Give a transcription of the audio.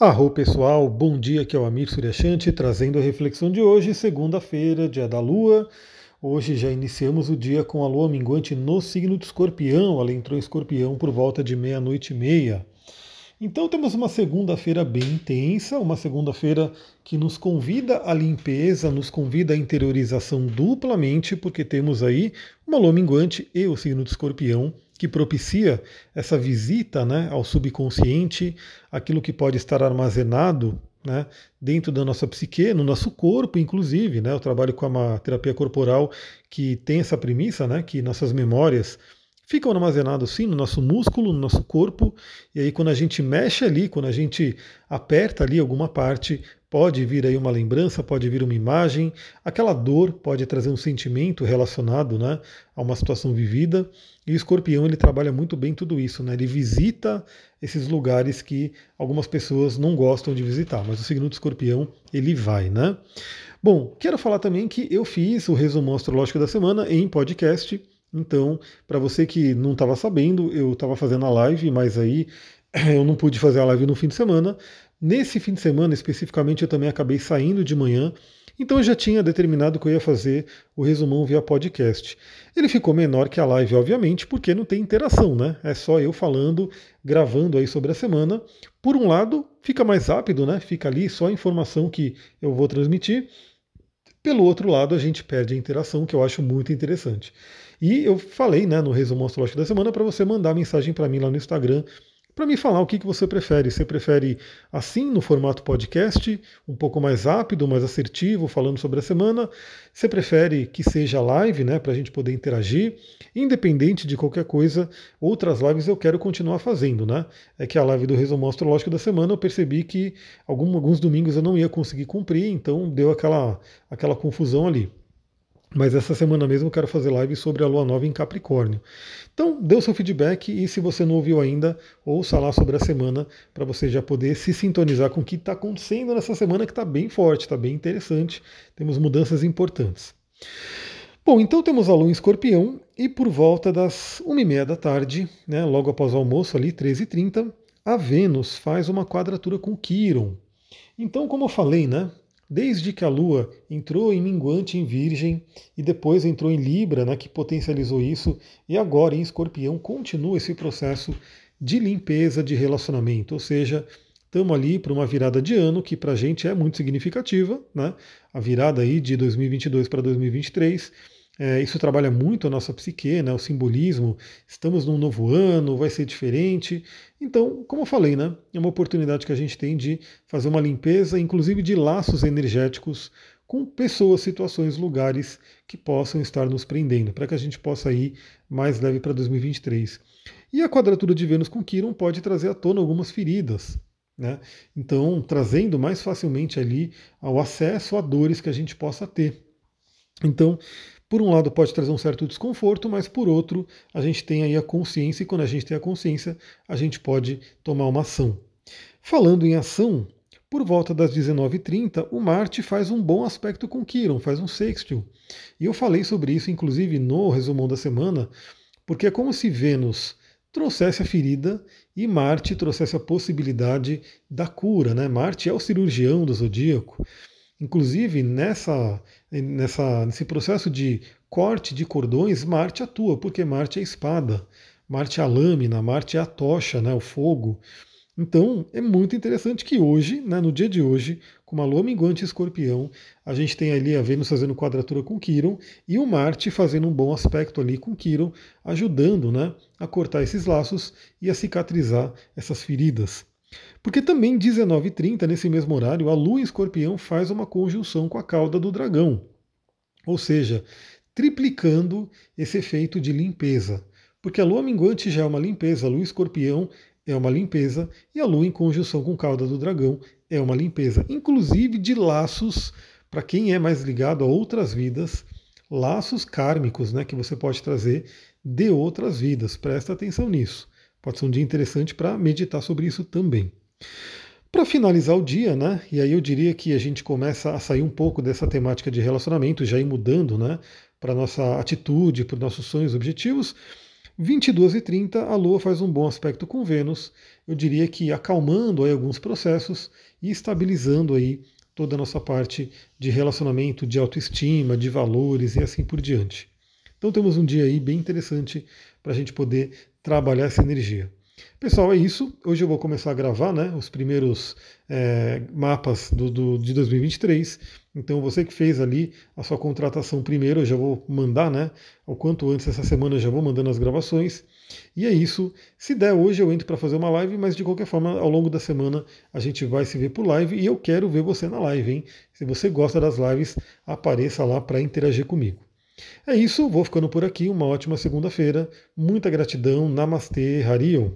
Arro pessoal, bom dia, aqui é o Amir Suryashanti trazendo a reflexão de hoje, segunda-feira, dia da Lua. Hoje já iniciamos o dia com a Lua minguante no signo de Escorpião, ela entrou em Escorpião por volta de meia-noite e meia. Então temos uma segunda-feira bem intensa, uma segunda-feira que nos convida à limpeza, nos convida à interiorização duplamente, porque temos aí uma lua minguante e o signo de escorpião que propicia essa visita né, ao subconsciente, aquilo que pode estar armazenado né, dentro da nossa psique, no nosso corpo, inclusive. Né, eu trabalho com uma terapia corporal que tem essa premissa, né, que nossas memórias ficam armazenadas sim no nosso músculo, no nosso corpo, e aí quando a gente mexe ali, quando a gente aperta ali alguma parte, pode vir aí uma lembrança, pode vir uma imagem, aquela dor pode trazer um sentimento relacionado né, a uma situação vivida, e o escorpião ele trabalha muito bem tudo isso, né? ele visita esses lugares que algumas pessoas não gostam de visitar, mas o signo do escorpião ele vai, né? Bom, quero falar também que eu fiz o resumo astrológico da semana em podcast, então, para você que não estava sabendo, eu estava fazendo a live, mas aí eu não pude fazer a live no fim de semana, Nesse fim de semana, especificamente, eu também acabei saindo de manhã, então eu já tinha determinado que eu ia fazer o resumão via podcast. Ele ficou menor que a live, obviamente, porque não tem interação, né? É só eu falando, gravando aí sobre a semana. Por um lado, fica mais rápido, né? Fica ali só a informação que eu vou transmitir. Pelo outro lado, a gente perde a interação, que eu acho muito interessante. E eu falei, né, no resumo astrológico da semana, para você mandar mensagem para mim lá no Instagram para me falar o que, que você prefere. Você prefere assim, no formato podcast, um pouco mais rápido, mais assertivo, falando sobre a semana? Você prefere que seja live, né, para a gente poder interagir? Independente de qualquer coisa, outras lives eu quero continuar fazendo, né? É que a live do resumo astrológico da semana eu percebi que alguns domingos eu não ia conseguir cumprir, então deu aquela, aquela confusão ali. Mas essa semana mesmo eu quero fazer live sobre a lua nova em Capricórnio. Então, dê o seu feedback e se você não ouviu ainda, ouça lá sobre a semana para você já poder se sintonizar com o que está acontecendo nessa semana que está bem forte, está bem interessante. Temos mudanças importantes. Bom, então temos a lua em escorpião e por volta das 1h30 da tarde, né, logo após o almoço, ali 13h30, a Vênus faz uma quadratura com Quiron. Então, como eu falei, né, desde que a Lua entrou em minguante em Virgem e depois entrou em Libra, né, que potencializou isso, e agora em Escorpião continua esse processo de limpeza de relacionamento, ou seja, estamos ali para uma virada de ano que para a gente é muito significativa, né? A virada aí de 2022 para 2023 é, isso trabalha muito a nossa psique, né, o simbolismo. Estamos num novo ano, vai ser diferente. Então, como eu falei, né, é uma oportunidade que a gente tem de fazer uma limpeza, inclusive de laços energéticos com pessoas, situações, lugares que possam estar nos prendendo, para que a gente possa ir mais leve para 2023. E a quadratura de Vênus com Quiron pode trazer à tona algumas feridas. Né? Então, trazendo mais facilmente ali ao acesso a dores que a gente possa ter. Então, por um lado pode trazer um certo desconforto, mas por outro a gente tem aí a consciência e quando a gente tem a consciência a gente pode tomar uma ação. Falando em ação, por volta das 19h30 o Marte faz um bom aspecto com Quiron, faz um sextil. E eu falei sobre isso inclusive no resumão da semana, porque é como se Vênus trouxesse a ferida e Marte trouxesse a possibilidade da cura. Né? Marte é o cirurgião do zodíaco. Inclusive, nessa, nessa, nesse processo de corte de cordões, Marte atua, porque Marte é a espada, Marte é a lâmina, Marte é a tocha, né, o fogo. Então, é muito interessante que hoje, né, no dia de hoje, com uma lua minguante escorpião, a gente tem ali a Vênus fazendo quadratura com Quiron e o Marte fazendo um bom aspecto ali com Quiron, ajudando né, a cortar esses laços e a cicatrizar essas feridas. Porque também 19h30, nesse mesmo horário, a Lua em Escorpião faz uma conjunção com a cauda do dragão. Ou seja, triplicando esse efeito de limpeza. Porque a Lua minguante já é uma limpeza, a Lua Escorpião é uma limpeza, e a Lua em conjunção com cauda do dragão é uma limpeza. Inclusive de laços, para quem é mais ligado a outras vidas, laços kármicos né, que você pode trazer de outras vidas. Presta atenção nisso. Pode ser um dia interessante para meditar sobre isso também. Para finalizar o dia, né? E aí eu diria que a gente começa a sair um pouco dessa temática de relacionamento, já ir mudando, né? Para nossa atitude, para os nossos sonhos, objetivos. 22h30, a Lua faz um bom aspecto com Vênus, eu diria que acalmando aí alguns processos e estabilizando aí toda a nossa parte de relacionamento, de autoestima, de valores e assim por diante. Então temos um dia aí bem interessante para a gente poder trabalhar essa energia. Pessoal, é isso. Hoje eu vou começar a gravar né, os primeiros é, mapas do, do, de 2023. Então, você que fez ali a sua contratação primeiro, eu já vou mandar, né? O quanto antes essa semana eu já vou mandando as gravações. E é isso. Se der hoje, eu entro para fazer uma live, mas de qualquer forma, ao longo da semana a gente vai se ver por live e eu quero ver você na live, hein? Se você gosta das lives, apareça lá para interagir comigo. É isso, vou ficando por aqui. Uma ótima segunda-feira. Muita gratidão. Namastê, Harion.